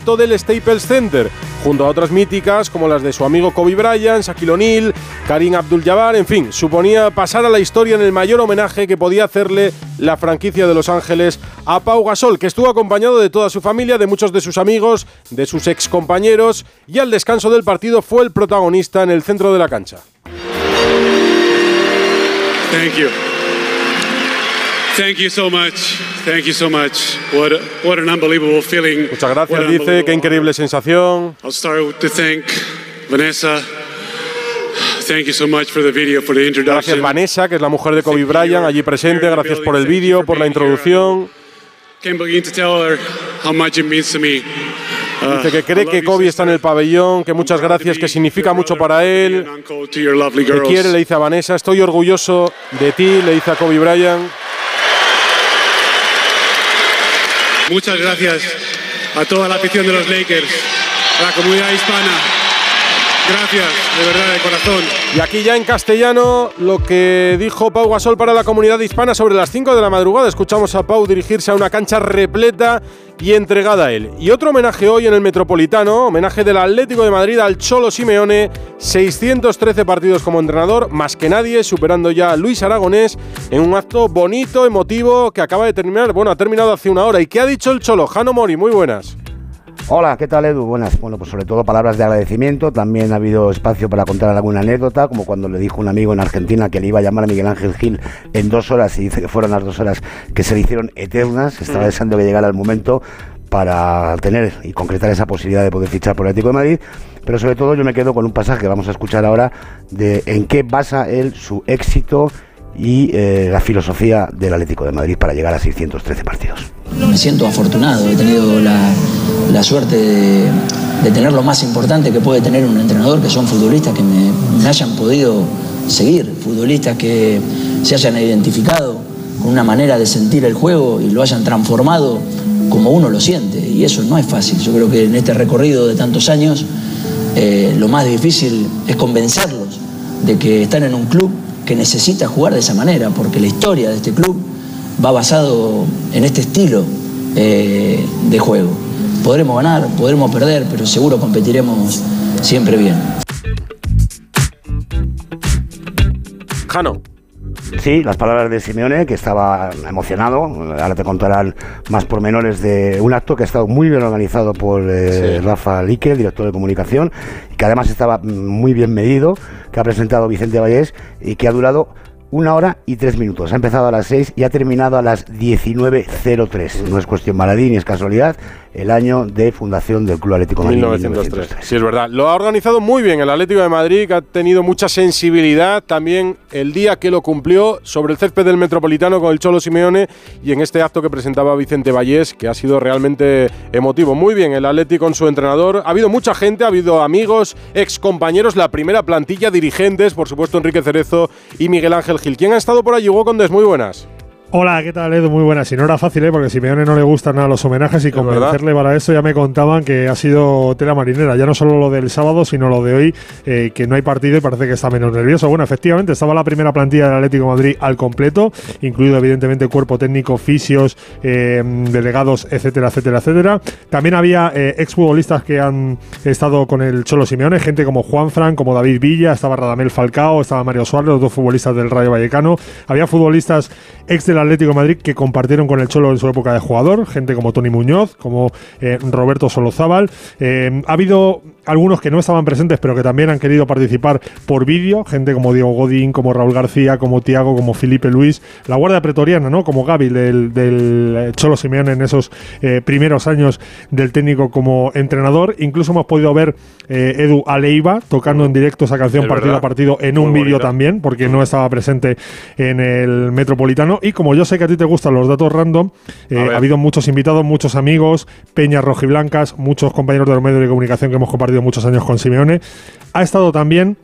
del Staples Center, junto a otras míticas como las de su amigo Kobe Bryant, Shaquille O'Neal, Karim Abdul-Jabbar, en fin, suponía pasar a la historia en el mayor homenaje que podía hacerle la franquicia de Los Ángeles a Pau Gasol, que estuvo acompañado de toda su familia, de muchos de sus amigos, de sus excompañeros y al descanso del partido fue el protagonista en el centro de la cancha. Thank you. Thank you so much. Thank you so much. What, a, what an unbelievable feeling. Muchas gracias, dice. Qué increíble sensación. I'll start to thank Vanessa. Thank you so much for the video, for the introduction. Gracias Vanessa, que es la mujer de Kobe Bryant, allí presente. Gracias por el vídeo, por la introducción. Can't begin to tell her how much it means to me. Dice que cree que Kobe está en el pabellón, que muchas gracias, que significa mucho para él. Que quiere, le dice a Vanessa, estoy orgulloso de ti, le dice a Kobe Bryant. Muchas gracias a toda la afición de los Lakers, a la comunidad hispana. Gracias, de verdad, de corazón. Y aquí ya en castellano lo que dijo Pau Gasol para la comunidad hispana sobre las 5 de la madrugada. Escuchamos a Pau dirigirse a una cancha repleta y entregada a él. Y otro homenaje hoy en el Metropolitano, homenaje del Atlético de Madrid al Cholo Simeone, 613 partidos como entrenador, más que nadie, superando ya a Luis Aragonés en un acto bonito, emotivo, que acaba de terminar, bueno, ha terminado hace una hora. ¿Y qué ha dicho el Cholo? Jano Mori, muy buenas. Hola, ¿qué tal Edu? Buenas. Bueno, pues sobre todo palabras de agradecimiento. También ha habido espacio para contar alguna anécdota, como cuando le dijo un amigo en Argentina que le iba a llamar a Miguel Ángel Gil en dos horas y dice que fueron las dos horas que se le hicieron eternas. Estaba deseando que llegara el momento para tener y concretar esa posibilidad de poder fichar por el Atlético de Madrid. Pero sobre todo yo me quedo con un pasaje que vamos a escuchar ahora de en qué basa él su éxito y eh, la filosofía del Atlético de Madrid para llegar a 613 partidos. Me siento afortunado, he tenido la, la suerte de, tener lo más importante que puede tener un entrenador, que son futbolistas que me, me hayan podido seguir, futbolistas que se hayan identificado con una manera de sentir el juego y lo hayan transformado como uno lo siente. Y eso no es fácil. Yo creo que en este recorrido de tantos años eh, lo más difícil es convencerlos de que están en un club que necesita jugar de esa manera, porque la historia de este club va basado en este estilo eh, de juego. Podremos ganar, podremos perder, pero seguro competiremos siempre bien. Jano. Sí, las palabras de Simeone, que estaba emocionado. Ahora te contarán más pormenores de un acto que ha estado muy bien organizado por eh, sí. Rafa Lique, director de comunicación, que además estaba muy bien medido, que ha presentado Vicente Vallés y que ha durado una hora y tres minutos. Ha empezado a las seis y ha terminado a las 19.03. No es cuestión baladí ni es casualidad. El año de fundación del Club Atlético de Madrid. 1903. 1903. Sí, es verdad. Lo ha organizado muy bien el Atlético de Madrid, ha tenido mucha sensibilidad. También el día que lo cumplió sobre el césped del Metropolitano con el Cholo Simeone y en este acto que presentaba Vicente Vallés, que ha sido realmente emotivo. Muy bien el Atlético con su entrenador. Ha habido mucha gente, ha habido amigos, ex compañeros, la primera plantilla, dirigentes, por supuesto Enrique Cerezo y Miguel Ángel Gil. ¿Quién ha estado por allí? Hugo Condés, muy buenas. Hola, ¿qué tal Edu? Muy buenas. Y no era fácil, ¿eh? porque a Simeone no le gustan nada los homenajes y convencerle para eso ya me contaban que ha sido tela marinera. Ya no solo lo del sábado, sino lo de hoy, eh, que no hay partido y parece que está menos nervioso. Bueno, efectivamente, estaba la primera plantilla del Atlético de Madrid al completo, incluido evidentemente cuerpo técnico, fisios, eh, delegados, etcétera, etcétera, etcétera. También había eh, exfutbolistas que han estado con el Cholo Simeone, gente como Juan Fran, como David Villa, estaba Radamel Falcao, estaba Mario Suárez, los dos futbolistas del Rayo Vallecano. Había futbolistas ex del Atlético Madrid que compartieron con el Cholo en su época de jugador, gente como Tony Muñoz, como eh, Roberto Solozábal. Eh, ha habido algunos que no estaban presentes, pero que también han querido participar por vídeo, gente como Diego Godín, como Raúl García, como Tiago, como Felipe Luis, la Guardia Pretoriana, ¿no? Como Gaby del, del Cholo Simeone en esos eh, primeros años del técnico como entrenador. Incluso hemos podido ver eh, Edu Aleiva tocando en directo esa canción partido verdad. a partido en Muy un vídeo también, porque no estaba presente en el Metropolitano. Y como yo sé que a ti te gustan los datos random, eh, ha habido muchos invitados, muchos amigos, peñas rojiblancas, muchos compañeros de los medios de comunicación que hemos compartido muchos años con Simeone. Ha estado también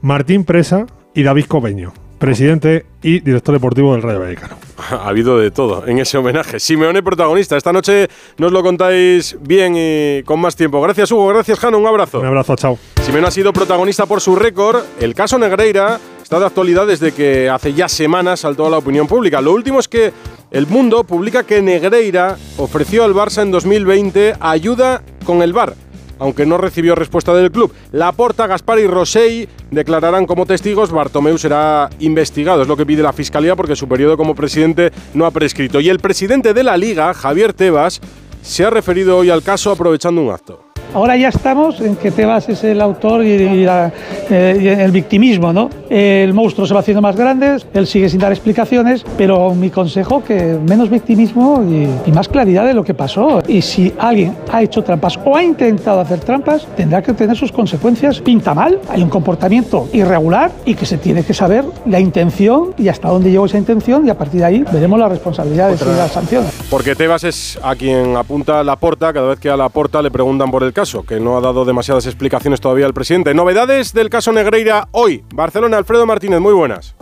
Martín Presa y David Cobeño, presidente y director deportivo del Rayo Vallecano. Ha habido de todo en ese homenaje. Simeone protagonista. Esta noche nos lo contáis bien y con más tiempo. Gracias, Hugo. Gracias, Jano. Un abrazo. Un abrazo, chao. Simeone ha sido protagonista por su récord. El caso Negreira está de actualidad desde que hace ya semanas saltó a la opinión pública. Lo último es que El Mundo publica que Negreira ofreció al Barça en 2020 ayuda con el VAR aunque no recibió respuesta del club. Laporta, Gaspar y Rosell declararán como testigos. Bartomeu será investigado, es lo que pide la Fiscalía, porque su periodo como presidente no ha prescrito. Y el presidente de la Liga, Javier Tebas, se ha referido hoy al caso aprovechando un acto. Ahora ya estamos en que Tebas es el autor y, eh, el victimismo, ¿no? El monstruo se va haciendo más grande, él sigue sin dar explicaciones, pero mi consejo que menos victimismo y, más claridad de lo que pasó. Y si alguien ha hecho trampas o ha intentado hacer trampas, tendrá que tener sus consecuencias. Pinta mal, hay un comportamiento irregular y que se tiene que saber la intención y hasta dónde llegó esa intención y a partir de ahí veremos las responsabilidades y las sanciones. Porque Tebas es a quien apunta la porta cada vez que a la porta le preguntan por el caso, que no ha dado demasiadas explicaciones todavía el presidente. Novedades del caso Negreira hoy. Barcelona, Alfredo Martínez, muy buenas.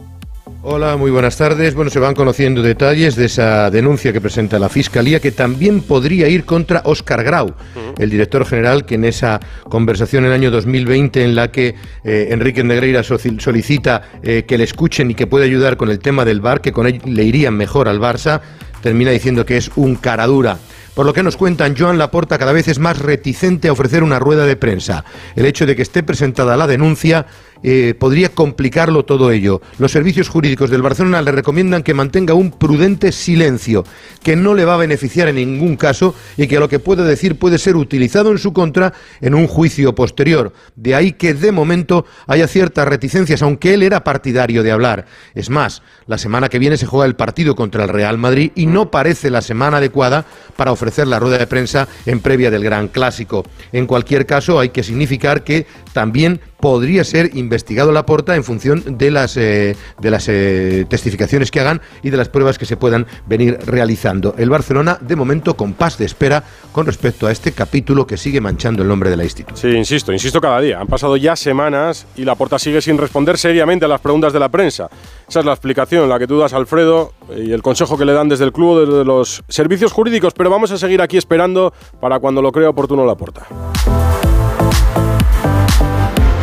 Hola, muy buenas tardes. Bueno, se van conociendo detalles de esa denuncia que presenta la Fiscalía, que también podría ir contra Óscar Grau, el director general, que en esa conversación en el año 2020 en la que eh, Enrique Negreira solicita eh, que le escuchen y que puede ayudar con el tema del bar, que con él le irían mejor al Barça, termina diciendo que es un cara dura. Por lo que nos cuentan, Joan Laporta cada vez es más reticente a ofrecer una rueda de prensa. El hecho de que esté presentada la denuncia eh, podría complicarlo todo ello. Los servicios jurídicos del Barcelona le recomiendan que mantenga un prudente silencio, que no le va a beneficiar en ningún caso y que lo que puede decir puede ser utilizado en su contra en un juicio posterior. De ahí que de momento haya ciertas reticencias, aunque él era partidario de hablar. Es más, la semana que viene se juega el partido contra el Real Madrid y no parece la semana adecuada para ofrecer la rueda de prensa en previa del Gran Clásico. En cualquier caso, hay que significar que también podría ser investigado la porta en función de las, eh, de las eh, testificaciones que hagan y de las pruebas que se puedan venir realizando. El Barcelona, de momento, con paz de espera con respecto a este capítulo que sigue manchando el nombre de la institución. Sí, insisto, insisto cada día. Han pasado ya semanas y la porta sigue sin responder seriamente a las preguntas de la prensa. Esa es la explicación, la que tú das, Alfredo, y el consejo que le dan desde el club, desde los servicios jurídicos, pero vamos a seguir aquí esperando para cuando lo crea oportuno la porta.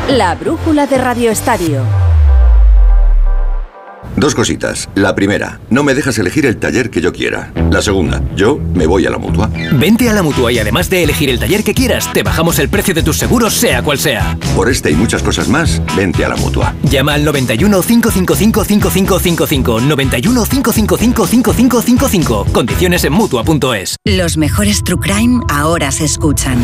La brújula de Radio Estadio. Dos cositas. La primera, no me dejas elegir el taller que yo quiera. La segunda, yo me voy a la mutua. Vente a la mutua y además de elegir el taller que quieras, te bajamos el precio de tus seguros, sea cual sea. Por este y muchas cosas más, vente a la mutua. Llama al 91 555 5555. 91 555 5555. Condiciones en mutua.es. Los mejores True Crime ahora se escuchan.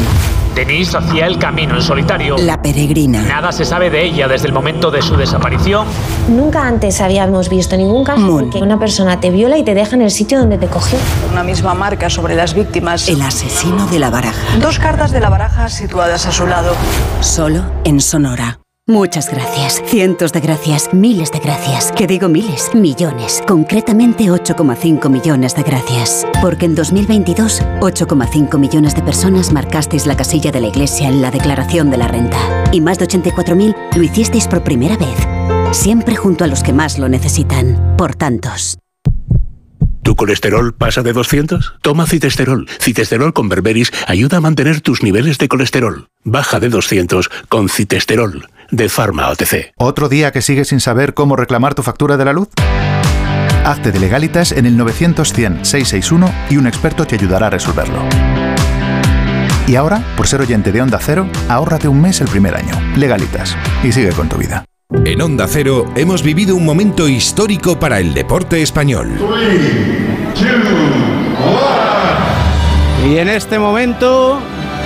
Denise hacía el camino en solitario. La peregrina. Nada se sabe de ella desde el momento de su desaparición. Nunca antes habíamos visto ningún caso en que una persona te viola y te deja en el sitio donde te cogió. Una misma marca sobre las víctimas. El asesino de la baraja. Dos cartas de la baraja situadas a su lado. Solo en Sonora. Muchas gracias, cientos de gracias, miles de gracias. Que digo miles, millones. Concretamente 8,5 millones de gracias. Porque en 2022, 8,5 millones de personas marcasteis la casilla de la iglesia en la declaración de la renta. Y más de 84.000 lo hicisteis por primera vez. Siempre junto a los que más lo necesitan. Por tantos. ¿Tu colesterol pasa de 200? Toma citesterol. Citesterol con berberis ayuda a mantener tus niveles de colesterol. Baja de 200 con citesterol de Pharma OTC. ¿Otro día que sigues sin saber cómo reclamar tu factura de la luz? Hazte de legalitas en el 900-100-661 y un experto te ayudará a resolverlo. Y ahora, por ser oyente de Onda Cero, ahórrate un mes el primer año. Legalitas. Y sigue con tu vida. En Onda Cero hemos vivido un momento histórico para el deporte español. y en este momento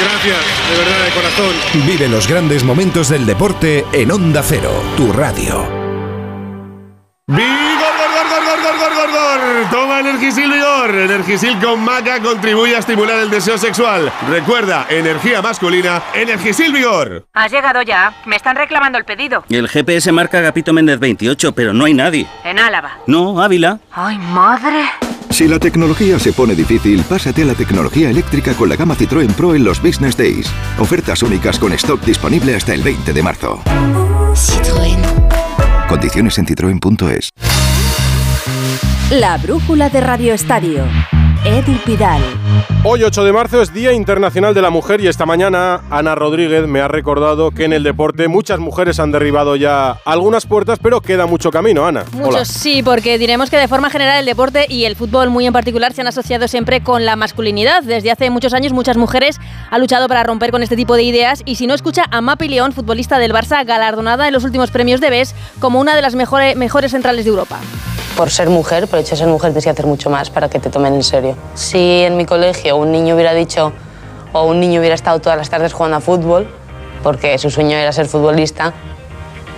Gracias, de verdad, de corazón. Vive los grandes momentos del deporte en Onda Cero, tu radio. ¡Vigor, gor, gor, gor, gor, gor, gor, gor! Toma Energisil Vigor. Energisil con maca contribuye a estimular el deseo sexual. Recuerda, energía masculina, Energisil Vigor. Has llegado ya. Me están reclamando el pedido. El GPS marca Agapito Méndez 28, pero no hay nadie. En Álava. No, Ávila. ¡Ay, madre! Si la tecnología se pone difícil, pásate a la tecnología eléctrica con la gama Citroën Pro en los Business Days. Ofertas únicas con stock disponible hasta el 20 de marzo. Citroën. Condiciones en citroen.es. La brújula de Radio Estadio. Edu Pidal. Hoy 8 de marzo es Día Internacional de la Mujer y esta mañana Ana Rodríguez me ha recordado que en el deporte muchas mujeres han derribado ya algunas puertas, pero queda mucho camino, Ana. Muchos sí, porque diremos que de forma general el deporte y el fútbol muy en particular se han asociado siempre con la masculinidad. Desde hace muchos años muchas mujeres han luchado para romper con este tipo de ideas y si no escucha a Mapi León, futbolista del Barça, galardonada en los últimos premios de BES como una de las mejores, mejores centrales de Europa por ser mujer, por hecho de ser mujer, tienes que hacer mucho más para que te tomen en serio. Si en mi colegio un niño hubiera dicho o un niño hubiera estado todas las tardes jugando a fútbol, porque su sueño era ser futbolista,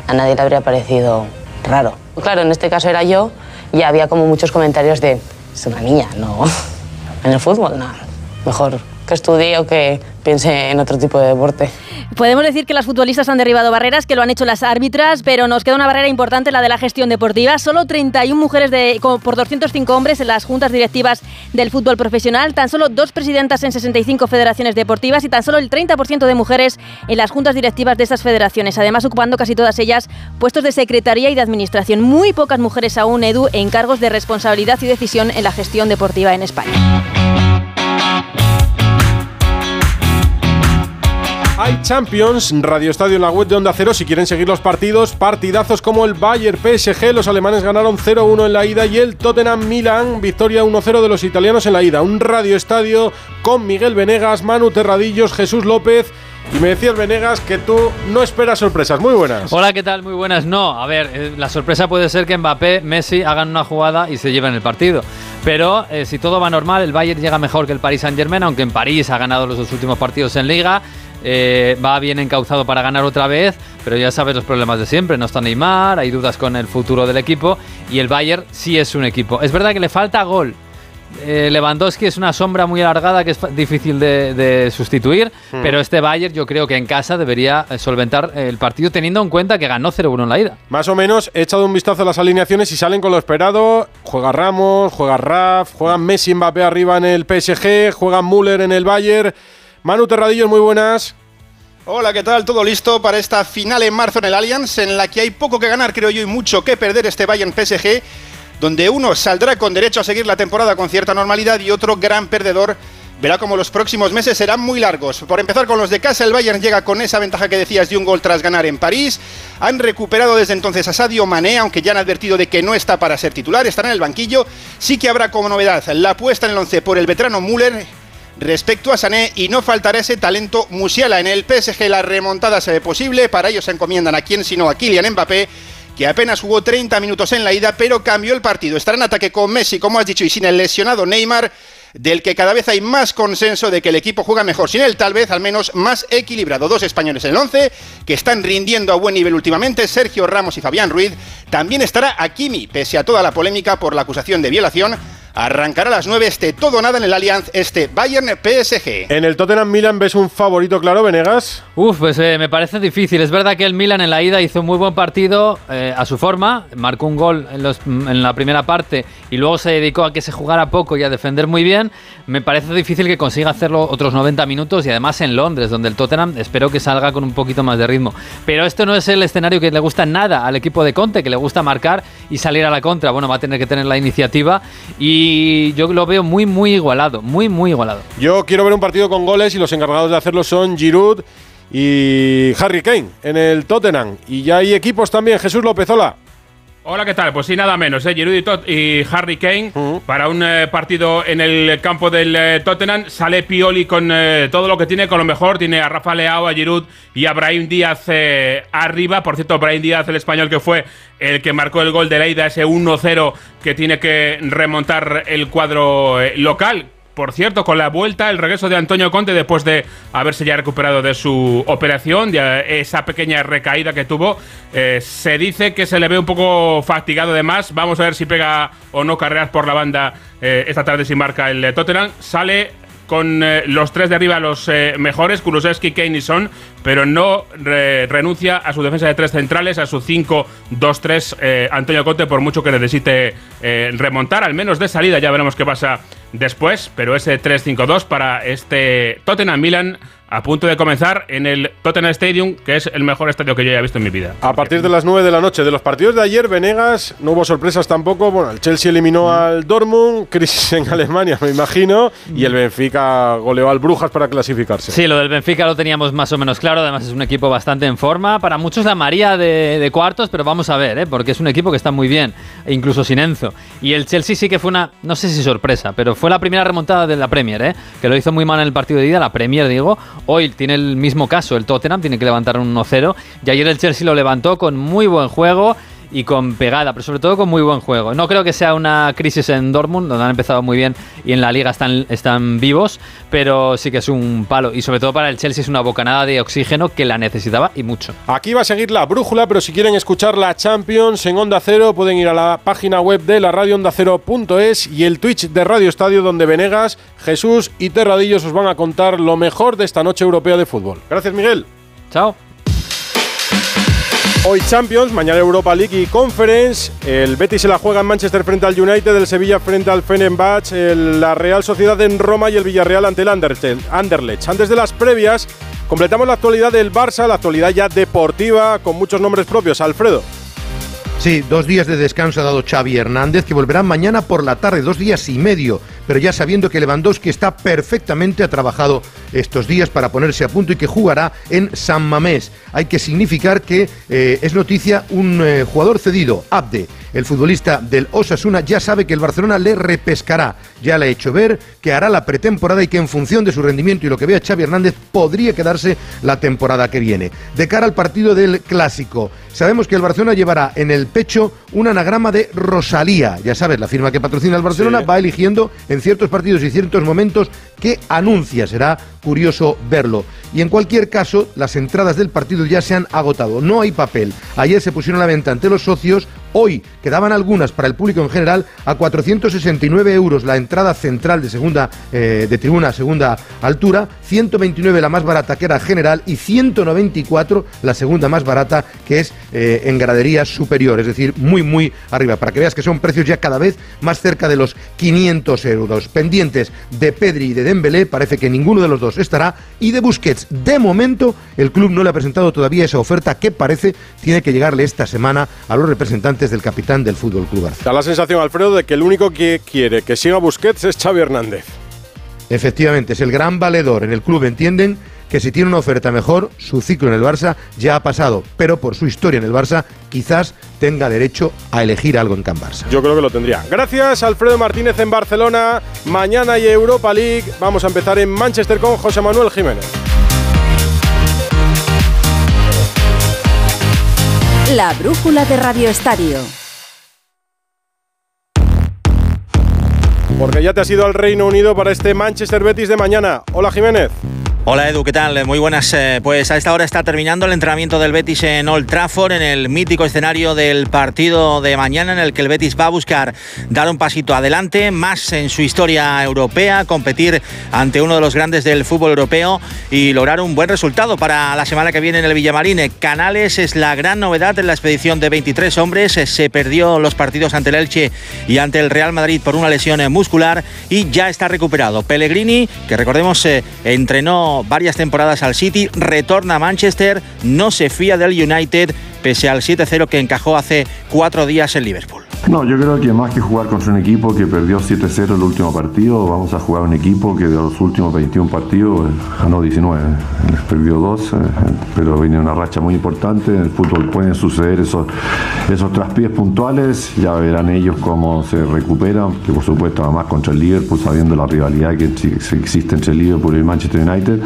a nadie le habría parecido raro. Claro, en este caso era yo y había como muchos comentarios de, es una niña, no, en el fútbol, no, mejor que estudie o que piense en otro tipo de deporte. Podemos decir que las futbolistas han derribado barreras, que lo han hecho las árbitras, pero nos queda una barrera importante, la de la gestión deportiva. Solo 31 mujeres por 205 hombres en las juntas directivas del fútbol profesional, tan solo dos presidentas en 65 federaciones deportivas y tan solo el 30% de mujeres en las juntas directivas de esas federaciones, además ocupando casi todas ellas puestos de secretaría y de administración. Muy pocas mujeres aún, Edu, en cargos de responsabilidad y decisión en la gestión deportiva en España. Hay Champions, Radio Estadio en la web de Onda Cero. Si quieren seguir los partidos, partidazos como el Bayern PSG. Los alemanes ganaron 0-1 en la ida y el Tottenham Milan, victoria 1-0 de los italianos en la ida. Un Radio Estadio con Miguel Venegas, Manu Terradillos, Jesús López. Y me decías, Venegas, que tú no esperas sorpresas. Muy buenas. Hola, ¿qué tal? Muy buenas. No, a ver, eh, la sorpresa puede ser que Mbappé, Messi hagan una jugada y se lleven el partido. Pero eh, si todo va normal, el Bayern llega mejor que el Paris Saint-Germain, aunque en París ha ganado los dos últimos partidos en Liga. Eh, va bien encauzado para ganar otra vez, pero ya sabes los problemas de siempre. No está Neymar, hay dudas con el futuro del equipo y el Bayern sí es un equipo. Es verdad que le falta gol. Eh, Lewandowski es una sombra muy alargada que es difícil de, sustituir, hmm. pero este Bayern yo creo que en casa debería eh, solventar el partido teniendo en cuenta que ganó 0-1 en la ida. Más o menos, he echado un vistazo a las alineaciones y salen con lo esperado. Juega Ramos, juega Raf, juega Messi Mbappé arriba en el PSG, juega Müller en el Bayern. Manu Terradillo, muy buenas. Hola, ¿qué tal? ¿Todo listo para esta final en marzo en el Allianz, en la que hay poco que ganar, creo yo, y mucho que perder este Bayern PSG, donde uno saldrá con derecho a seguir la temporada con cierta normalidad y otro gran perdedor verá como los próximos meses serán muy largos. Por empezar con los de casa, el Bayern llega con esa ventaja que decías de un gol tras ganar en París. Han recuperado desde entonces a Sadio Mané, aunque ya han advertido de que no está para ser titular, estará en el banquillo. Sí que habrá como novedad la apuesta en el 11 por el veterano Müller respecto a Sané y no faltará ese talento Musiala. En el PSG la remontada se ve posible, para ello se encomiendan a quien sino a Kylian Mbappé que apenas jugó 30 minutos en la ida, pero cambió el partido. Estará en ataque con Messi, como has dicho, y sin el lesionado Neymar, del que cada vez hay más consenso de que el equipo juega mejor sin él, tal vez al menos más equilibrado. Dos españoles en el 11 que están rindiendo a buen nivel últimamente, Sergio Ramos y Fabián Ruiz. También estará Akimi, pese a toda la polémica por la acusación de violación Arrancará a las 9 este todo nada en el Allianz, este Bayern PSG. En el Tottenham Milan ves un favorito claro, Venegas. Uf, pues eh, me parece difícil. Es verdad que el Milan en la ida hizo un muy buen partido eh, a su forma, marcó un gol en, los, en la primera parte y luego se dedicó a que se jugara poco y a defender muy bien. Me parece difícil que consiga hacerlo otros 90 minutos y además en Londres, donde el Tottenham espero que salga con un poquito más de ritmo. Pero esto no es el escenario que le gusta nada al equipo de Conte, que le gusta marcar y salir a la contra. Bueno, va a tener que tener la iniciativa y y yo lo veo muy, muy igualado, muy, muy igualado. Yo quiero ver un partido con goles y los encargados de hacerlo son Giroud y Harry Kane en el Tottenham. Y ya hay equipos también, Jesús López, hola. Hola, ¿qué tal? Pues sí, nada menos, ¿eh? Giroud y, Harry Kane para un eh, partido en el campo del eh, Tottenham. Sale Pioli con eh, todo lo que tiene, con lo mejor. Tiene a Rafa Leao, a Giroud y a Brahim Díaz arriba. Por cierto, Brahim Díaz, el español que fue el que marcó el gol de Leida, ese 1-0 que tiene que remontar el cuadro local por cierto, con la vuelta, el regreso de Antonio Conte después de haberse ya recuperado de su operación, de esa pequeña recaída que tuvo, eh, se dice que se le ve un poco fatigado de más. Vamos a ver si pega o no carreras por la banda eh, esta tarde si marca el Tottenham. Sale con eh, los tres de arriba los eh, mejores, Kulusevski, Kane y Son, pero no renuncia a su defensa de tres centrales, a su 5-2-3 eh, Antonio Conte, por mucho que necesite remontar, al menos de salida, ya veremos qué pasa después, pero ese 3-5-2 para este Tottenham Milan a punto de comenzar en el Tottenham Stadium, que es el mejor estadio que yo haya visto en mi vida. A partir de las 9 de la noche. De los partidos de ayer, Venegas, no hubo sorpresas tampoco. Bueno, el Chelsea eliminó al Dortmund, crisis en Alemania, me imagino, y el Benfica goleó al Brujas para clasificarse. Sí, lo del Benfica lo teníamos más o menos claro. Además, es un equipo bastante en forma. Para muchos, la María de, cuartos, pero vamos a ver, ¿eh? porque es un equipo que está muy bien, e incluso sin Enzo. Y el Chelsea sí que fue una, no sé si sorpresa, pero fue la primera remontada de la Premier, ¿eh? que lo hizo muy mal en el partido de ida, la Premier, digo. Hoy tiene el mismo caso, el Tottenham tiene que levantar un 1-0 y ayer el Chelsea lo levantó con muy buen juego y con pegada, pero sobre todo con muy buen juego. No creo que sea una crisis en Dortmund, donde han empezado muy bien y en la liga están, están vivos, pero sí que es un palo. Y sobre todo para el Chelsea es una bocanada de oxígeno que la necesitaba y mucho. Aquí va a seguir la brújula, pero si quieren escuchar la Champions en Onda Cero, pueden ir a la página web de la radio onda cero.es y el Twitch de Radio Estadio, donde Venegas, Jesús y Terradillos os van a contar lo mejor de esta noche europea de fútbol. Gracias, Miguel. Chao. Hoy Champions, mañana Europa League y Conference. El Betis se la juega en Manchester frente al United, el Sevilla frente al Fenerbahce, la Real Sociedad en Roma y el Villarreal ante el Anderlecht. Antes de las previas, completamos la actualidad del Barça, la actualidad ya deportiva con muchos nombres propios. Alfredo. Sí, dos días de descanso ha dado Xavi Hernández, que volverá mañana por la tarde, dos días y medio, pero ya sabiendo que Lewandowski está perfectamente ha trabajado estos días para ponerse a punto y que jugará en San Mamés. Hay que significar que eh, es noticia un eh, jugador cedido, Abde, el futbolista del Osasuna, ya sabe que el Barcelona le repescará. Ya le ha hecho ver que hará la pretemporada y que en función de su rendimiento y lo que vea Xavi Hernández podría quedarse la temporada que viene. De cara al partido del Clásico, sabemos que el Barcelona llevará en el pecho un anagrama de Rosalía. Ya sabes, la firma que patrocina el Barcelona va eligiendo en ciertos partidos y ciertos momentos qué anuncia. Será curioso verlo. Y en cualquier caso, las entradas del partido ya se han agotado. No hay papel. Ayer se pusieron a la venta ante los socios. Hoy quedaban algunas para el público en general. A 469 euros la entrada central de segunda eh, de tribuna a segunda altura, 129 la más barata que era general y 194 la segunda más barata que es eh, en gradería superior, es decir, muy muy arriba, para que veas que son precios ya cada vez más cerca de los 500 euros. Pendientes de Pedri y de Dembélé, parece que ninguno de los dos estará. Y de Busquets, de momento el club no le ha presentado todavía esa oferta que parece tiene que llegarle esta semana a los representantes del capitán del Fútbol Club Da la sensación, Alfredo, de que el único que quiere que siga Busquets es Xavi Hernández. Efectivamente, es el gran valedor. En el club entienden que si tiene una oferta mejor, su ciclo en el Barça ya ha pasado, pero por su historia en el Barça quizás tenga derecho a elegir algo en Can Barça. Yo creo que lo tendría. Gracias, Alfredo Martínez en Barcelona. Mañana hay Europa League. Vamos a empezar en Manchester con José Manuel Jiménez. La brújula de Radio Estadio. Porque ya te has ido al Reino Unido para este Manchester Betis de mañana. Hola Jiménez. Hola Edu, ¿qué tal? Muy buenas. Eh, pues a esta hora está terminando el entrenamiento del Betis en Old Trafford, en el mítico escenario del partido de mañana en el que el Betis va a buscar dar un pasito adelante, más en su historia europea, competir ante uno de los grandes del fútbol europeo y lograr un buen resultado para la semana que viene en el Villamarine. Canales es la gran novedad en la expedición de 23 hombres. Se perdió los partidos ante el Elche y ante el Real Madrid por una lesión muscular y ya está recuperado. Pellegrini, que recordemos eh, entrenó varias temporadas al City, retorna a Manchester, no se fía del United pese al 7-0 que encajó hace cuatro días en Liverpool. No, yo creo que más que jugar contra un equipo que perdió 7-0 el último partido, vamos a jugar un equipo que de los últimos 21 partidos eh, ganó 19. perdió 2, eh, pero viene una racha muy importante. En el fútbol pueden suceder esos, esos traspiés puntuales. Ya verán ellos cómo se recuperan, que por supuesto, además contra el Liverpool, sabiendo la rivalidad que existe entre el Liverpool y el Manchester United.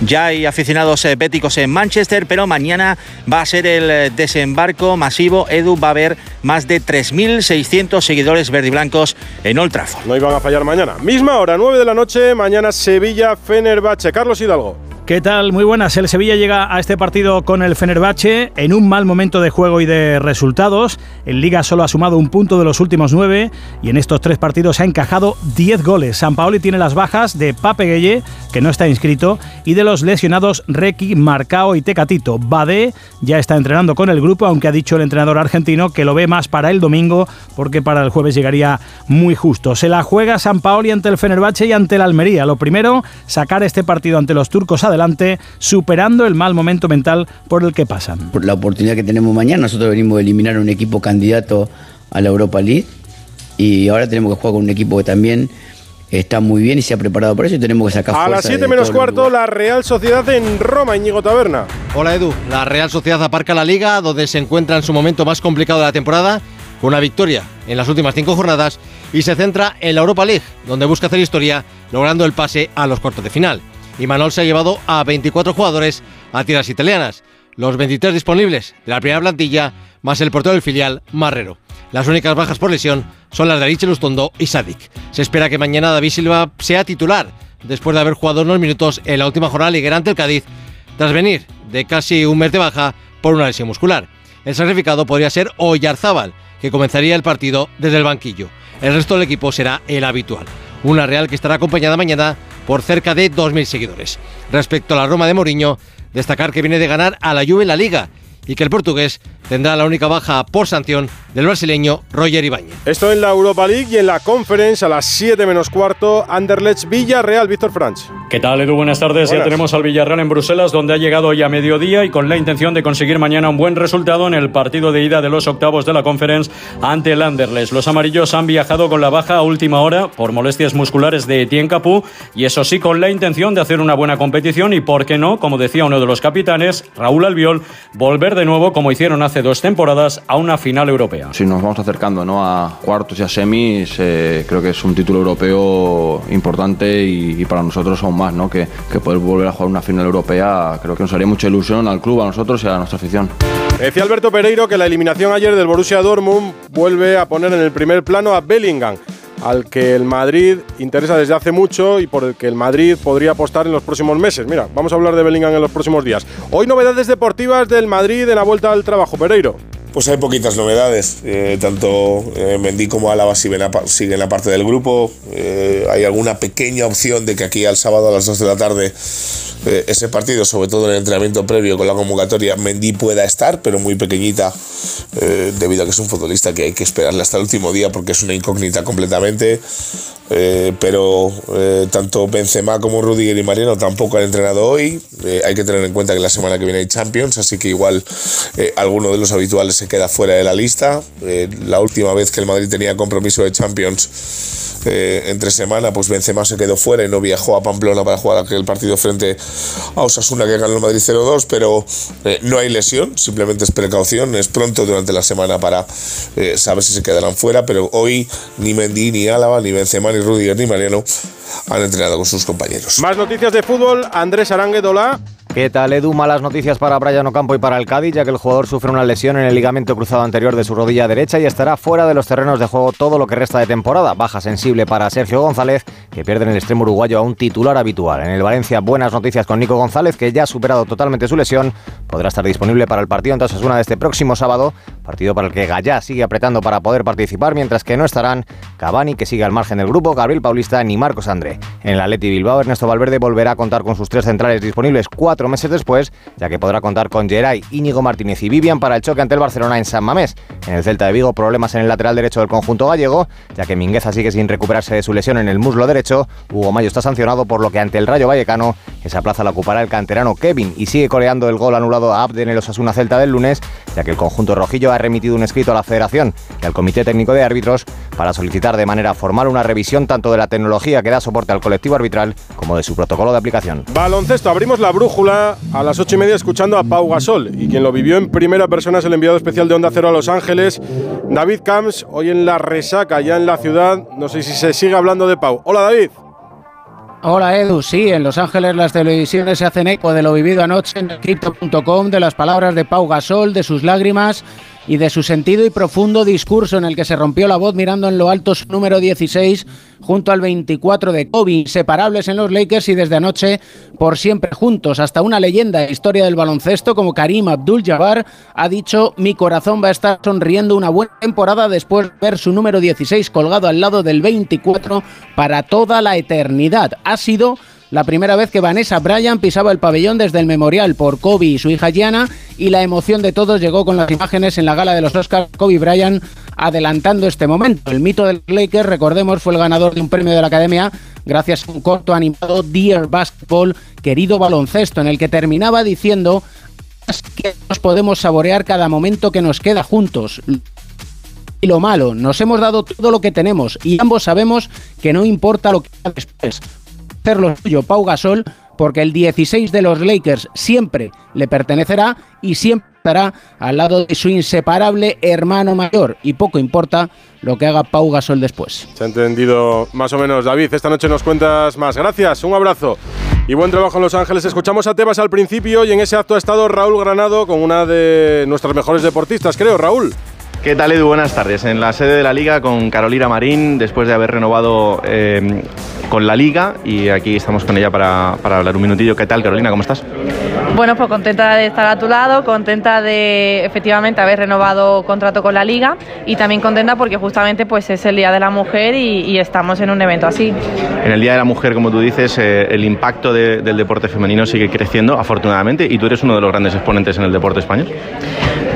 Ya hay aficionados eh, béticos en Manchester, pero mañana va a ser el desembarco masivo. Edu va a haber más de 3.000 1.600 seguidores verdiblancos en Old Trafford. No iban a fallar mañana. Misma hora, 9 de la noche, mañana Sevilla, Fenerbahce. Carlos Hidalgo. ¿Qué tal? Muy buenas. El Sevilla llega a este partido con el Fenerbahce en un mal momento de juego y de resultados. En Liga solo ha sumado un punto de los últimos nueve y en estos tres partidos ha encajado 10 goles. San Paoli tiene las bajas de Pape Gueye, que no está inscrito, y de los lesionados Requi, Marcao y Tecatito. Bade ya está entrenando con el grupo, aunque ha dicho el entrenador argentino que lo ve más para el domingo porque para el jueves llegaría muy justo. Se la juega San Paoli ante el Fenerbahce y ante el Almería. Lo primero, sacar este partido ante los turcos adelante superando el mal momento mental por el que pasan. Por la oportunidad que tenemos mañana, nosotros venimos a eliminar a un equipo candidato a la Europa League y ahora tenemos que jugar con un equipo que también está muy bien y se ha preparado por eso y tenemos que sacar A las 7 menos cuarto, la Real Sociedad en Roma, Íñigo Taberna. Hola Edu, la Real Sociedad aparca la liga donde se encuentra en su momento más complicado de la temporada con una victoria en las últimas cinco jornadas y se centra en la Europa League donde busca hacer historia logrando el pase a los cuartos de final y Manol se ha llevado a 24 jugadores a tierras italianas, los 23 disponibles de la primera plantilla, más el portero del filial, Marrero. Las únicas bajas por lesión son las de Ariche Lustondo y Sadik. Se espera que mañana David Silva sea titular, después de haber jugado unos minutos en la última jornada liguera ante el Cádiz, tras venir de casi un mes de baja por una lesión muscular. El sacrificado podría ser Oyarzábal, que comenzaría el partido desde el banquillo. El resto del equipo será el habitual. Una Real que estará acompañada mañana por cerca de 2.000 seguidores. Respecto a la Roma de Mourinho, destacar que viene de ganar a la Juve en la Liga y que el portugués tendrá la única baja por sanción del brasileño Roger Ibáñez. Esto en la Europa League y en la Conference a las 7 menos cuarto, Anderlecht Villarreal, Víctor Franch. ¿Qué tal, Edu? Buenas tardes. Ya tenemos al Villarreal en Bruselas, donde ha llegado hoy a mediodía y con la intención de conseguir mañana un buen resultado en el partido de ida de los octavos de la Conference ante el Anderlecht. Los amarillos han viajado con la baja a última hora por molestias musculares de Etienne Capú y eso sí con la intención de hacer una buena competición y, por qué no, como decía uno de los capitanes, Raúl Albiol, volver de nuevo, como hicieron hace dos temporadas, a una final europea. Si nos vamos acercando ¿no? a cuartos y a semis, eh, creo que es un título europeo importante y, para nosotros aún más, ¿no? que, que poder volver a jugar una final europea creo que nos haría mucha ilusión al club, a nosotros y a nuestra afición. Decía Alberto Pereiro que la eliminación ayer del Borussia Dortmund vuelve a poner en el primer plano a Bellingham al que el Madrid interesa desde hace mucho y por el que el Madrid podría apostar en los próximos meses. Mira, vamos a hablar de Bellingham en los próximos días. Hoy novedades deportivas del Madrid en la vuelta al trabajo, Pereiro. Pues hay poquitas novedades. Eh, tanto eh, Mendy como Álava siguen, siguen la parte del grupo. Eh, hay alguna pequeña opción de que aquí al sábado a las 2 de la tarde ese partido, sobre todo en el entrenamiento previo con la convocatoria, Mendy pueda estar, pero muy pequeñita, debido a que es un futbolista que hay que esperarle hasta el último día porque es una incógnita completamente. Eh, pero eh, tanto Benzema como Rudiger y Mariano tampoco han entrenado hoy. Eh, hay que tener en cuenta que la semana que viene hay Champions, así que igual alguno de los habituales se queda fuera de la lista. la última vez que el Madrid tenía compromiso de Champions entre semana, pues Benzema se quedó fuera y no viajó a Pamplona para jugar aquel partido frente a Osasuna que ganó el Madrid 0-2, pero no hay lesión, simplemente es precaución, es pronto durante la semana para saber si se quedarán fuera, pero hoy ni Mendy, ni Álava, ni Benzema, ni Rudiger, ni Mariano han entrenado con sus compañeros. Más noticias de fútbol, Andrés Aranguedola. ¿Qué tal, Edu? Malas noticias para Brian Ocampo y para el Cádiz, ya que el jugador sufre una lesión en el ligamento cruzado anterior de su rodilla derecha y estará fuera de los terrenos de juego todo lo que resta de temporada. Baja sensible para Sergio González, que pierde en el extremo uruguayo a un titular habitual. En el Valencia, buenas noticias con Nico González, que ya ha superado totalmente su lesión. Podrá estar disponible para el partido entonces una de este próximo sábado, partido para el que Gallá sigue apretando para poder participar, mientras que no estarán Cavani, que sigue al margen del grupo, Gabriel Paulista ni Marcos André. En el Atleti Bilbao, Ernesto Valverde volverá a contar con sus tres centrales disponibles cuatro meses después ya que podrá contar con Geray, Íñigo Martínez y Vivian para el choque ante el Barcelona en San Mamés. En el Celta de Vigo, problemas en el lateral derecho del conjunto gallego, ya que Mingueza sigue sin recuperarse de su lesión en el muslo derecho. Hugo Mayo está sancionado, por lo que ante el Rayo Vallecano, esa plaza la ocupará el canterano Kevin y sigue coleando el gol anulado a Abden en el Osasuna Celta del lunes, ya que el conjunto rojillo ha remitido un escrito a la Federación y al Comité Técnico de Árbitros para solicitar de manera formal una revisión tanto de la tecnología que da soporte al colectivo arbitral como de su protocolo de aplicación. Baloncesto, abrimos la brújula a las ocho y media escuchando a Pau Gasol y quien lo vivió en primera persona es el enviado especial de Onda Cero a Los Ángeles, David Camps, hoy en la resaca ya en la ciudad. No sé si se sigue hablando de Pau. Hola David. Hola Edu, sí, en Los Ángeles las televisiones se hacen eco de lo vivido anoche en Crypto.com, de las palabras de Pau Gasol, de sus lágrimas y de su sentido y profundo discurso en el que se rompió la voz mirando en lo alto su número 16 junto al 24 de Kobe, inseparables en los Lakers y desde anoche por siempre juntos. Hasta una leyenda de historia del baloncesto como Karim Abdul-Jabbar ha dicho mi corazón va a estar sonriendo una buena temporada después de ver su número 16 colgado al lado del 24 para toda la eternidad. Ha sido la primera vez que Vanessa Bryan pisaba el pabellón desde el memorial por Kobe y su hija Gianna y la emoción de todos llegó con las imágenes en la gala de los Oscars Kobe Bryant adelantando este momento. El mito del Lakers, recordemos, fue el ganador de un premio de la Academia gracias a un corto animado Dear Basketball, querido baloncesto, en el que terminaba diciendo que nos podemos saborear cada momento que nos queda juntos y lo malo. Nos hemos dado todo lo que tenemos y ambos sabemos que no importa lo que haga después. Lo suyo Pau Gasol porque el 16 de los Lakers siempre le pertenecerá y siempre estará al lado de su inseparable hermano mayor y poco importa lo que haga Pau Gasol después. Se ha entendido más o menos, David. Esta noche nos cuentas más. Gracias, un abrazo. Y buen trabajo en Los Ángeles. Escuchamos a Tebas al principio y en ese acto ha estado Raúl Granado con una de nuestras mejores deportistas, creo, Raúl. ¿Qué tal Edu? Buenas tardes. En la sede de la Liga con Carolina Marín, después de haber renovado eh, con la Liga y aquí estamos con ella para, para hablar un minutillo. ¿Qué tal Carolina? ¿Cómo estás? Bueno, pues contenta de estar a tu lado, contenta de efectivamente haber renovado contrato con la Liga y también contenta porque justamente pues es el Día de la Mujer y, y estamos en un evento así. En el Día de la Mujer, como tú dices, eh, el impacto de- del deporte femenino sigue creciendo, afortunadamente, y tú eres uno de los grandes exponentes en el deporte español.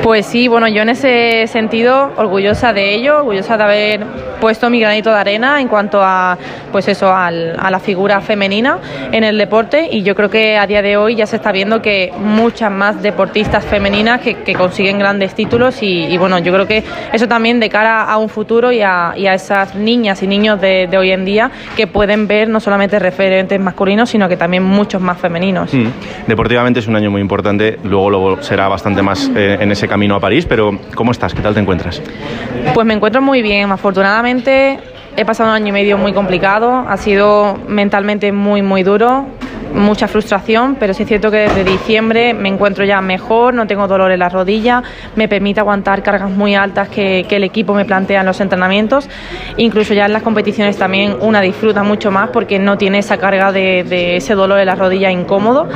Pues sí, bueno, yo en ese sentido orgullosa de ello, orgullosa de haber puesto mi granito de arena en cuanto a, pues eso, al- a la figura femenina en el deporte y yo creo que a día de hoy ya se está viendo que muchas más deportistas femeninas que, que consiguen grandes títulos y, y bueno, yo creo que eso también de cara a un futuro y a, y a esas niñas y niños de, de hoy en día que pueden ver no solamente referentes masculinos, sino que también muchos más femeninos. Mm. Deportivamente es un año muy importante, luego lo será bastante más eh, en ese camino a París, pero ¿cómo estás? ¿Qué tal te encuentras? Pues me encuentro muy bien, afortunadamente he pasado un año y medio muy complicado, ha sido mentalmente muy muy duro, mucha frustración, pero sí es cierto que desde diciembre me encuentro ya mejor, no tengo dolor en la rodilla, me permite aguantar cargas muy altas que, que el equipo me plantea en los entrenamientos, incluso ya en las competiciones también una disfruta mucho más porque no tiene esa carga de, de ese dolor en la rodilla incómodo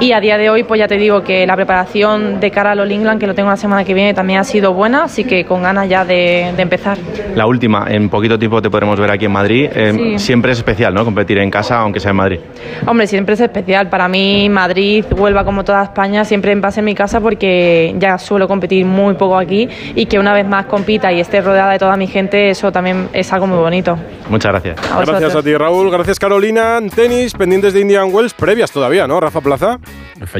y a día de hoy pues ya te digo que la preparación de cara al All England que lo tengo la semana que viene también ha sido buena, así que con ganas ya de, de empezar. La última, en poquito tiempo te podremos ver aquí en Madrid. Eh, Sí. Siempre es especial, ¿no? Competir en casa, aunque sea en Madrid. Hombre, siempre es especial. Para mí, Madrid, Huelva, como toda España, siempre va a ser mi casa porque ya suelo competir muy poco aquí y que una vez más compita y esté rodeada de toda mi gente, eso también es algo muy bonito. Muchas gracias. A. Gracias a ti, Raúl. Gracias, Carolina. En tenis, pendientes de Indian Wells, previas todavía, ¿no? Rafa Plaza.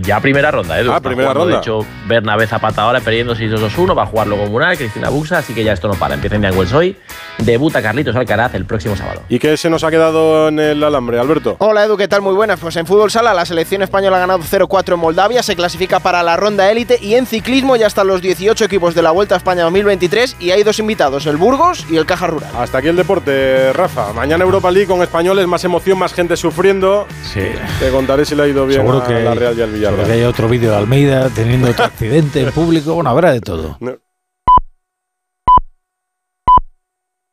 Ya primera ronda, Edu. Ah, Está primera jugando, ronda. De hecho, Bernabé Zapata ahora perdiendo 6-2-1, va a jugar luego Mural, Cristina Buxa, así que ya esto no para. Empieza Indian Wells hoy, debuta Carlitos Alcaraz el próximo sábado. ¿Y qué se nos ha quedado en el alambre, Alberto? Hola Edu, ¿qué tal? Muy buenas. Pues en fútbol sala la selección española ha ganado 0-4 en Moldavia, se clasifica para la ronda élite y en ciclismo ya están los 18 equipos de la Vuelta a España 2023 y hay dos invitados, el Burgos y el Caja Rural. Hasta aquí el deporte, Rafa. Mañana Europa League con españoles, más emoción, más gente sufriendo. Sí. Te contaré si le ha ido bien Seguro a que la Real y al Villarreal. Seguro que hay otro vídeo de Almeida teniendo otro accidente en público. Bueno, habrá de todo. No.